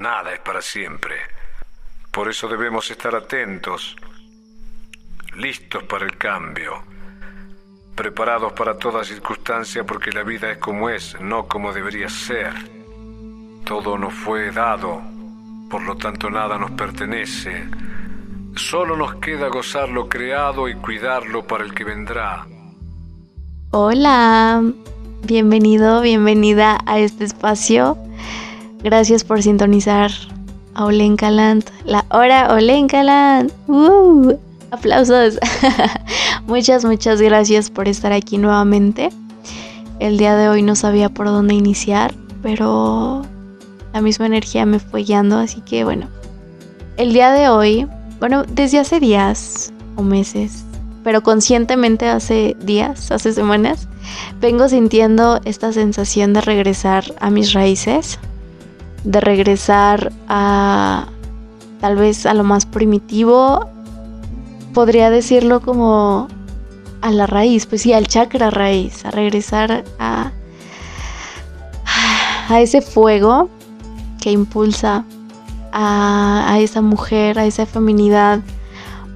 Nada es para siempre. Por eso debemos estar atentos, listos para el cambio, preparados para toda circunstancia porque la vida es como es, no como debería ser. Todo nos fue dado, por lo tanto nada nos pertenece. Solo nos queda gozar lo creado y cuidarlo para el que vendrá. Hola, bienvenido, bienvenida a este espacio. Gracias por sintonizar a Olenkaland, la hora Olenkaland. ¡Uh! Aplausos. muchas, muchas gracias por estar aquí nuevamente. El día de hoy no sabía por dónde iniciar, pero la misma energía me fue guiando, así que bueno. El día de hoy, bueno, desde hace días o meses, pero conscientemente hace días, hace semanas, vengo sintiendo esta sensación de regresar a mis raíces, de regresar a tal vez a lo más primitivo, podría decirlo como a la raíz, pues sí, al chakra raíz, a regresar a, a ese fuego que impulsa a, a esa mujer, a esa feminidad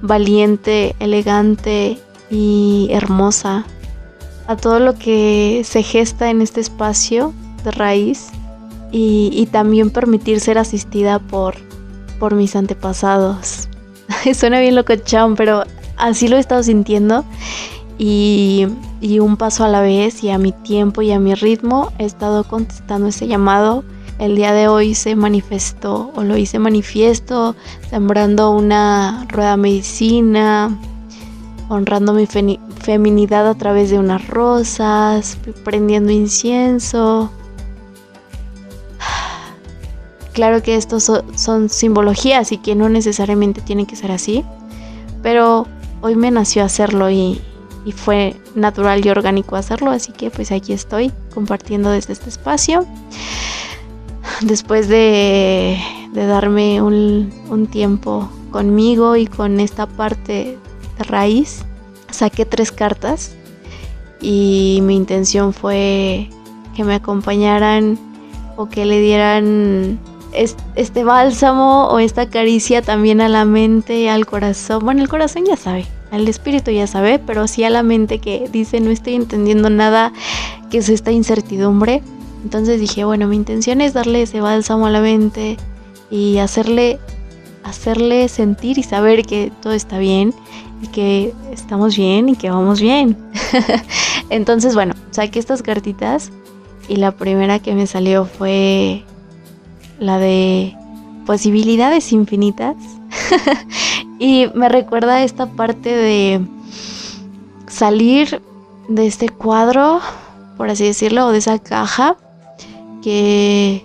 valiente, elegante y hermosa, a todo lo que se gesta en este espacio de raíz y, también permitir ser asistida por, por mis antepasados. Suena bien locochón, pero así lo he estado sintiendo y, y un paso a la vez y a mi tiempo y a mi ritmo he estado contestando ese llamado el día de hoy se manifestó o lo hice manifiesto, sembrando una rueda medicina, honrando mi feminidad a través de unas rosas, prendiendo incienso. Claro que estos son simbologías y que no necesariamente tienen que ser así, pero hoy me nació hacerlo y, fue natural y orgánico hacerlo, así que pues aquí estoy compartiendo desde este espacio. Después de, darme un, tiempo conmigo y con esta parte de raíz, saqué tres cartas y mi intención fue que me acompañaran o que le dieran este bálsamo o esta caricia también a la mente, al corazón. Bueno, el corazón ya sabe, el espíritu ya sabe, pero sí a la mente que dice no estoy entendiendo nada, que es esta incertidumbre. Entonces dije, bueno, mi intención es darle ese bálsamo a la mente y hacerle, hacerle sentir y saber que todo está bien y que estamos bien y que vamos bien. Entonces, bueno, saqué estas cartitas y la primera que me salió fue la de posibilidades infinitas. y me recuerda esta parte de salir de este cuadro, por así decirlo, o de esa caja que,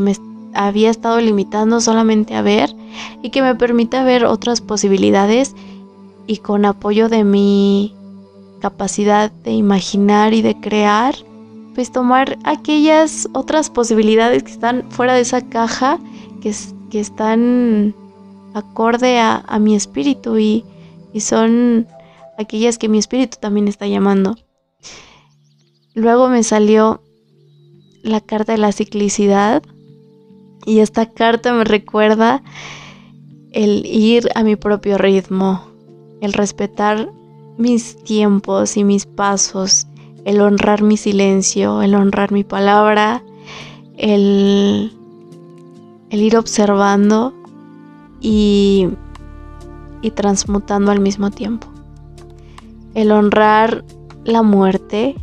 me había estado limitando solamente a ver y que me permita ver otras posibilidades y con apoyo de mi capacidad de imaginar y de crear, pues tomar aquellas otras posibilidades que están fuera de esa caja, que, que están acorde a, mi espíritu y, y son aquellas que mi espíritu también está llamando. Luego me salió la carta de la ciclicidad y esta carta me recuerda el ir a mi propio ritmo, el respetar mis tiempos y mis pasos, el honrar mi silencio, el honrar mi palabra, el, el ir observando y, y transmutando al mismo tiempo. El honrar la muerte,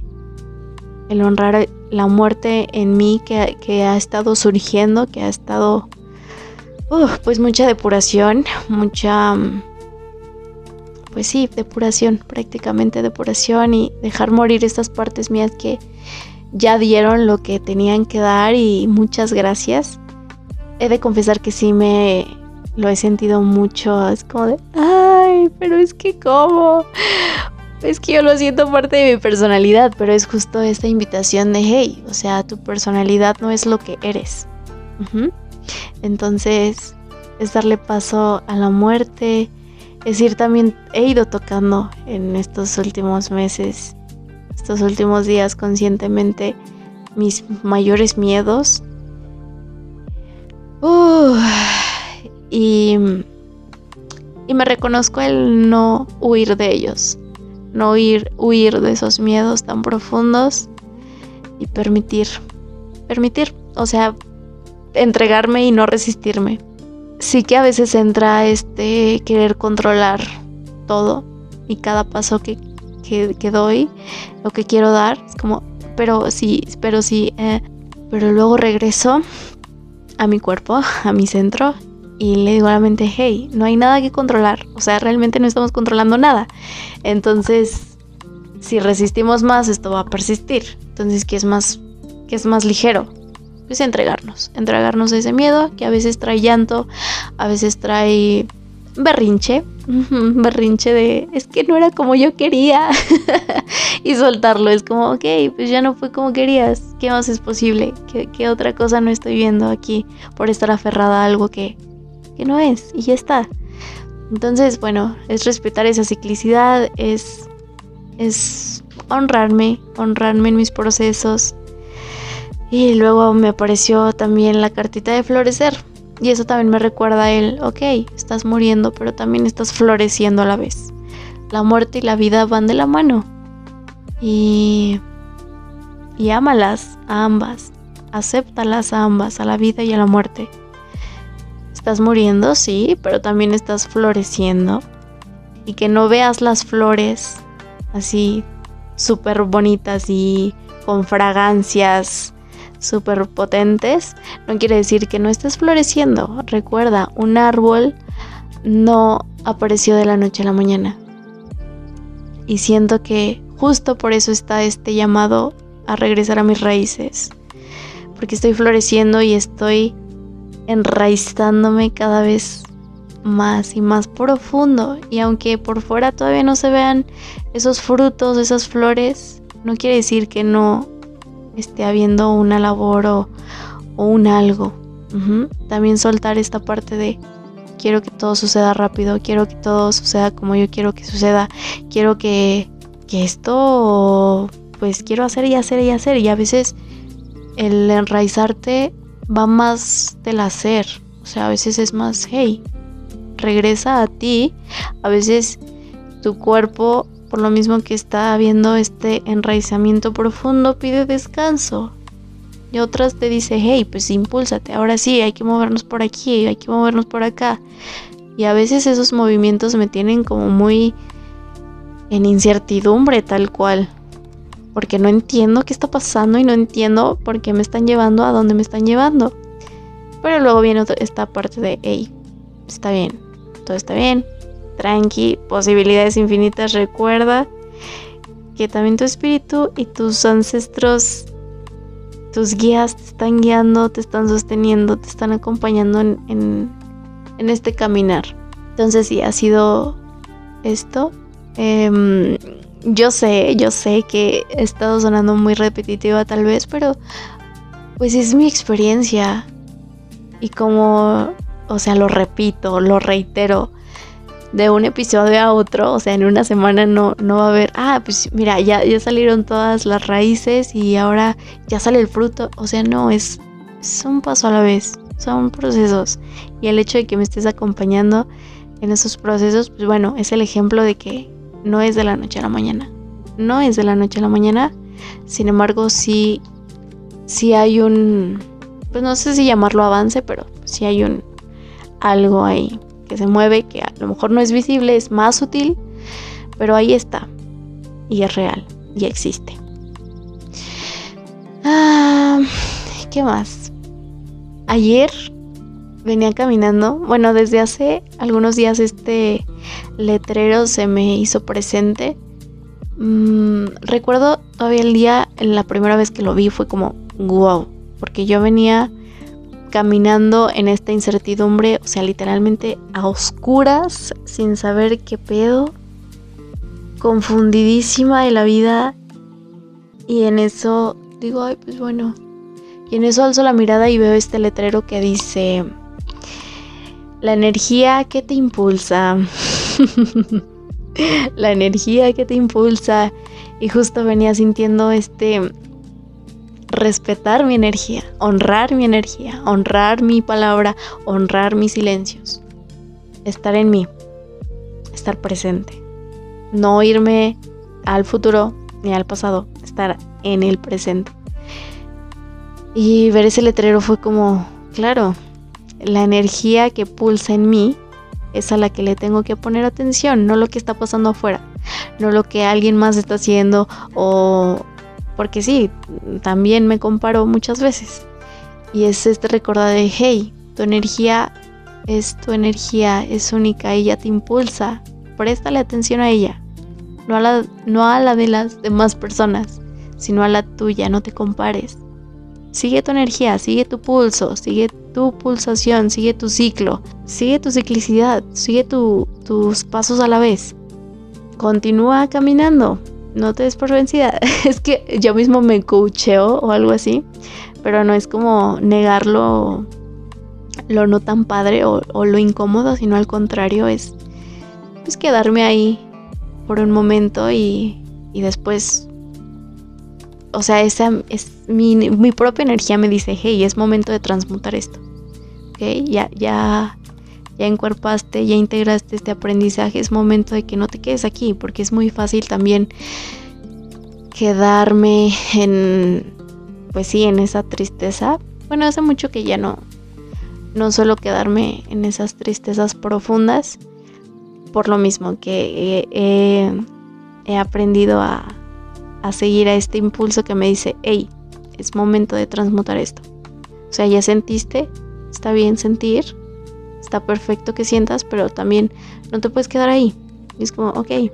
el honrar la muerte en mí que, ha estado surgiendo, que ha estado, pues mucha depuración, mucha, pues sí, depuración, prácticamente depuración y dejar morir estas partes mías que ya dieron lo que tenían que dar y muchas gracias. He de confesar que sí me lo he sentido mucho, es como de, ay, pero es que cómo, es que yo lo siento parte de mi personalidad, pero es justo esta invitación de, hey, o sea, tu personalidad no es lo que eres. Entonces, es darle paso a la muerte, es ir también, he ido tocando en estos últimos meses, estos últimos días conscientemente mis mayores miedos y, y me reconozco el no huir de ellos, no huir, huir de esos miedos tan profundos y permitir, permitir, o sea, entregarme y no resistirme. Sí que a veces entra este querer controlar todo y cada paso que, que, doy, lo que quiero dar, es como, pero sí, pero sí, eh, pero luego regreso a mi cuerpo, a mi centro y le digo a la mente, hey, no hay nada que controlar, o sea, realmente no estamos controlando nada. Entonces, si resistimos más, esto va a persistir. Entonces, ¿qué es más, qué es más ligero? Pues entregarnos, entregarnos a ese miedo que a veces trae llanto, a veces trae berrinche, berrinche de es que no era como yo quería y soltarlo, es como, ok, pues ya no fue como querías, ¿qué más es posible? ¿Qué, otra cosa no estoy viendo aquí por estar aferrada a algo que, que no es? Y ya está. Entonces, bueno, es respetar esa ciclicidad, es, es honrarme, honrarme en mis procesos. Y luego me apareció también la cartita de florecer. Y eso también me recuerda a él, ok, estás muriendo, pero también estás floreciendo a la vez. La muerte y la vida van de la mano. Y, y ámalas a ambas. Acéptalas a ambas, a la vida y a la muerte. Estás muriendo, sí, pero también estás floreciendo. Y que no veas las flores así súper bonitas y con fragancias súper potentes, no quiere decir que no estés floreciendo. Recuerda, un árbol no apareció de la noche a la mañana. Y siento que justo por eso está este llamado a regresar a mis raíces. Porque estoy floreciendo y estoy enraizándome cada vez más y más profundo. Y aunque por fuera todavía no se vean esos frutos, esas flores, no quiere decir que no esté habiendo una labor o, un algo. También soltar esta parte de quiero que todo suceda rápido, quiero que todo suceda como yo quiero que suceda, quiero que, que esto pues quiero hacer y hacer y hacer y a veces el enraizarte va más del hacer, o sea, a veces es más, hey, regresa a ti, a veces tu cuerpo por lo mismo que está habiendo este enraizamiento profundo, pide descanso. Y otras te dice, hey, pues impúlsate, ahora sí, hay que movernos por aquí, hay que movernos por acá. Y a veces esos movimientos me tienen como muy en incertidumbre tal cual. Porque no entiendo qué está pasando y no entiendo por qué me están llevando a donde me están llevando. Pero luego viene esta parte de, hey, está bien, todo está bien, tranqui, posibilidades infinitas, recuerda que también tu espíritu y tus ancestros, tus guías te están guiando, te están sosteniendo, te están acompañando en, este caminar. Entonces sí, ha sido esto. Em, yo sé, yo sé que he estado sonando muy repetitiva tal vez, pero pues es mi experiencia. Y como, o sea, lo repito, lo reitero de un episodio a otro, o sea, en una semana no, no va a haber, ah, pues mira, ya, ya salieron todas las raíces y ahora ya sale el fruto, o sea, no, es, es un paso a la vez, son procesos. Y el hecho de que me estés acompañando en esos procesos, pues bueno, es el ejemplo de que no es de la noche a la mañana, no es de la noche a la mañana, sin embargo, sí, sí hay un, pues no sé si llamarlo avance, pero sí hay un algo ahí que se mueve, que a lo mejor no es visible, es más sutil, pero ahí está. Y es real, y existe. Ah, ¿Qué más? Ayer venía caminando, bueno, desde hace algunos días este letrero se me hizo presente. Mm, recuerdo todavía el día, la primera vez que lo vi fue como, wow, porque yo venía caminando en esta incertidumbre, o sea, literalmente a oscuras, sin saber qué pedo, confundidísima de la vida. Y en eso digo, ay, pues bueno. Y en eso alzo la mirada y veo este letrero que dice, la energía que te impulsa. la energía que te impulsa. Y justo venía sintiendo este respetar mi energía, honrar mi energía, honrar mi palabra, honrar mis silencios. Estar en mí, estar presente. No irme al futuro ni al pasado, estar en el presente. Y ver ese letrero fue como, claro, la energía que pulsa en mí es a la que le tengo que poner atención, no lo que está pasando afuera, no lo que alguien más está haciendo o porque sí, también me comparo muchas veces. Y es este recordar de, hey, tu energía es tu energía, es única, ella te impulsa, préstale atención a ella, no a la, no a la de las demás personas, sino a la tuya, no te compares. Sigue tu energía, sigue tu pulso, sigue tu pulsación, sigue tu ciclo, sigue tu ciclicidad, sigue tus pasos a la vez. Continúa caminando, no te des por vencida. es que yo mismo me coacheo o algo así, pero no es como negarlo lo no tan padre o, lo incómodo, sino al contrario, es pues quedarme ahí por un momento y, y después o sea, esa es mi, mi, propia energía me dice, hey, es momento de transmutar esto. ¿Ok? Ya, ya, ya encuerpaste, ya integraste este aprendizaje, es momento de que no te quedes aquí, porque es muy fácil también quedarme en, pues sí, en esa tristeza. Bueno, hace mucho que ya no, no suelo quedarme en esas tristezas profundas, por lo mismo que he aprendido a a seguir a este impulso que me dice, hey, es momento de transmutar esto. O sea, ya sentiste, está bien sentir, está perfecto que sientas, pero también no te puedes quedar ahí. Y es como, ok,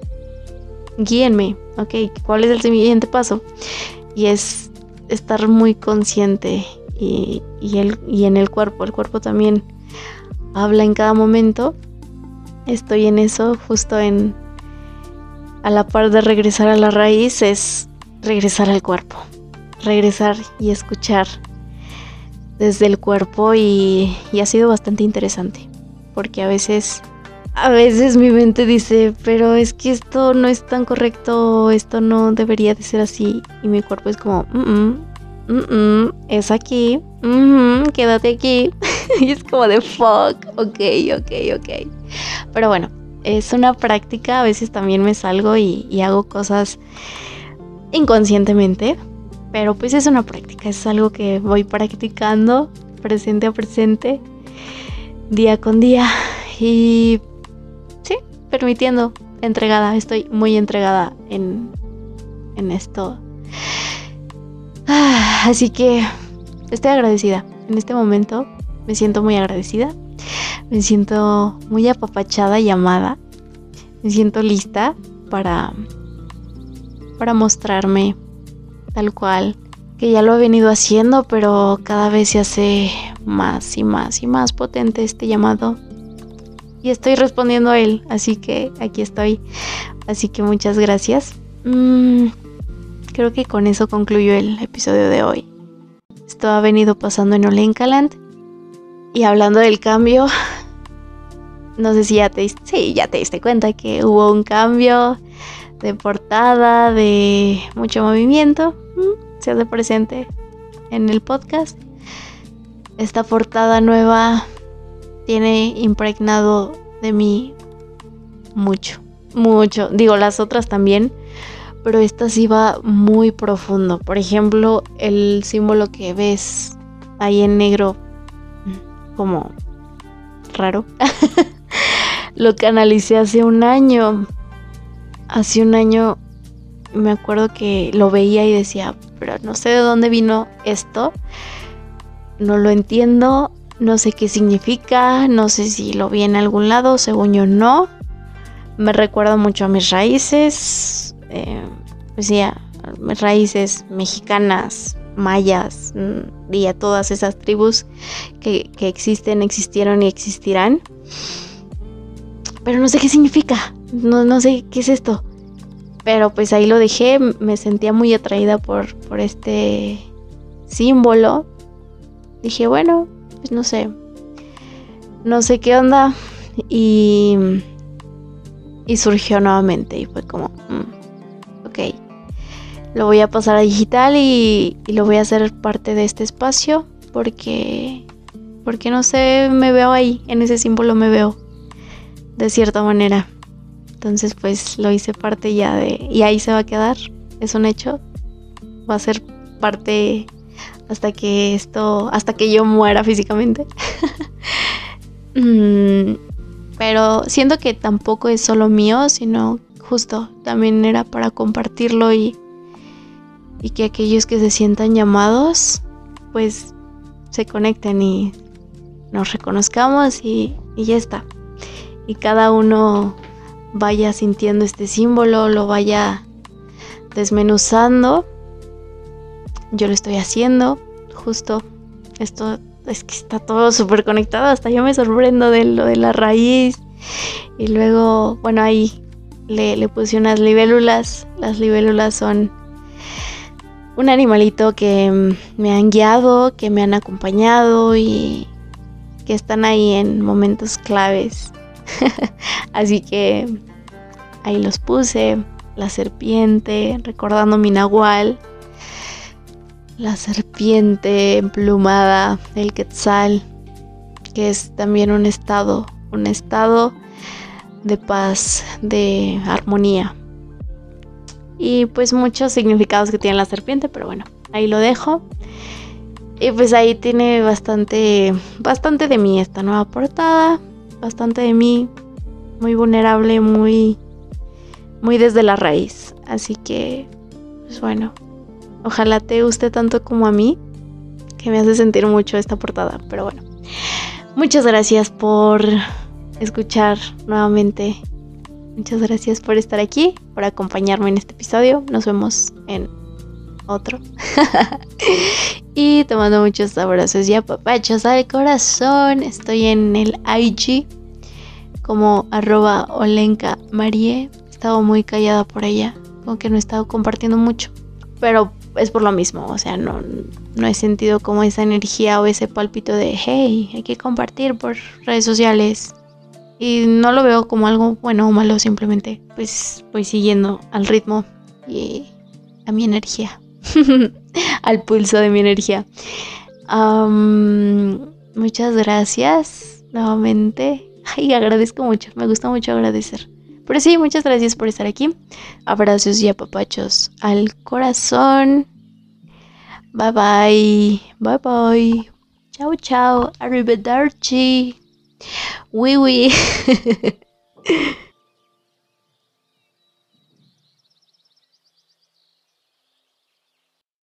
guíenme, ok, ¿cuál es el siguiente paso? Y es estar muy consciente y, el, y en el cuerpo, el cuerpo también habla en cada momento. Estoy en eso, justo en a la par de regresar a la raíz es regresar al cuerpo, regresar y escuchar desde el cuerpo y, ha sido bastante interesante porque a veces a veces mi mente dice, pero es que esto no es tan correcto, esto no debería de ser así. Y mi cuerpo es como, mm, -mm, es aquí, quédate aquí. y es como de fuck, ok, ok, ok. Pero bueno, es una práctica, a veces también me salgo y, hago cosas inconscientemente, pero pues es una práctica, es algo que voy practicando presente a presente, día con día y sí, permitiendo, entregada, estoy muy entregada en, en esto. Ah, así que estoy agradecida. En este momento me siento muy agradecida me siento muy apapachada y amada. Me siento lista para para mostrarme tal cual que ya lo he venido haciendo, pero cada vez se hace más y más y más potente este llamado. Y estoy respondiendo a él, así que aquí estoy. Así que muchas gracias. Mm, creo que con eso concluyo el episodio de hoy. Esto ha venido pasando en Olenkaland. Y hablando del cambio, no sé si ya te, ya te diste cuenta que hubo un cambio de portada, de mucho movimiento. Se hace presente en el podcast. Esta portada nueva tiene impregnado de mí mucho, mucho. Digo, las otras también, pero esta sí va muy profundo. Por ejemplo, el símbolo que ves ahí en negro, como raro. lo canalicé hace un año. Hace un año me acuerdo que lo veía y decía, pero no sé de dónde vino esto. No lo entiendo, no sé qué significa, no sé si lo vi en algún lado, según yo no. Me recuerda mucho a mis raíces, eh, pues sí, a mis raíces mexicanas, mayas mm, y a todas esas tribus que, que existen, existieron y existirán pero no sé qué significa, no, no sé qué es esto. Pero pues ahí lo dejé, me sentía muy atraída por, por este símbolo. Dije, bueno, pues no sé, no sé qué onda. Y, y surgió nuevamente y fue como, mm, ok. lo voy a pasar a digital y, y, lo voy a hacer parte de este espacio porque porque no sé, me veo ahí, en ese símbolo me veo de cierta manera. Entonces pues lo hice parte ya de y ahí se va a quedar, es un hecho. Va a ser parte hasta que esto, hasta que yo muera físicamente. Mm, pero siento que tampoco es solo mío, sino justo también era para compartirlo y, y que aquellos que se sientan llamados, pues se conecten y nos reconozcamos y, y ya está. Y cada uno vaya sintiendo este símbolo, lo vaya desmenuzando. Yo lo estoy haciendo, justo esto es que está todo súper conectado, hasta yo me sorprendo de lo de la raíz. Y luego, bueno, ahí le, le puse unas libélulas. Las libélulas son un animalito que me han guiado, que me han acompañado y que están ahí en momentos claves. Así que ahí los puse, la serpiente, recordando mi nahual, la serpiente emplumada, el quetzal, que es también un estado, un estado de paz, de armonía. Y pues muchos significados que tiene la serpiente, pero bueno, ahí lo dejo. Y pues ahí tiene bastante, bastante de mí esta nueva portada, bastante de mí, muy vulnerable, muy, muy desde la raíz. Así que, pues bueno, ojalá te guste tanto como a mí, que me hace sentir mucho esta portada. Pero bueno, muchas gracias por escuchar nuevamente. Muchas gracias por estar aquí, por acompañarme en este episodio. Nos vemos en otro. y te mando muchos abrazos y apapachos al corazón. Estoy en el IG como arroba Olenka Marie. He estado muy callada por ella, como que no he estado compartiendo mucho. Pero es por lo mismo, o sea, no, no he sentido como esa energía o ese pálpito de, hey, hay que compartir por redes sociales. Y no lo veo como algo bueno o malo, simplemente pues voy siguiendo al ritmo y a mi energía. al pulso de mi energía. muchas gracias nuevamente. Ay, agradezco mucho, me gusta mucho agradecer. Pero sí, muchas gracias por estar aquí. Abrazos y apapachos al corazón. Bye bye. Bye bye. Chao, chao. Arrivederci. Oui, oui.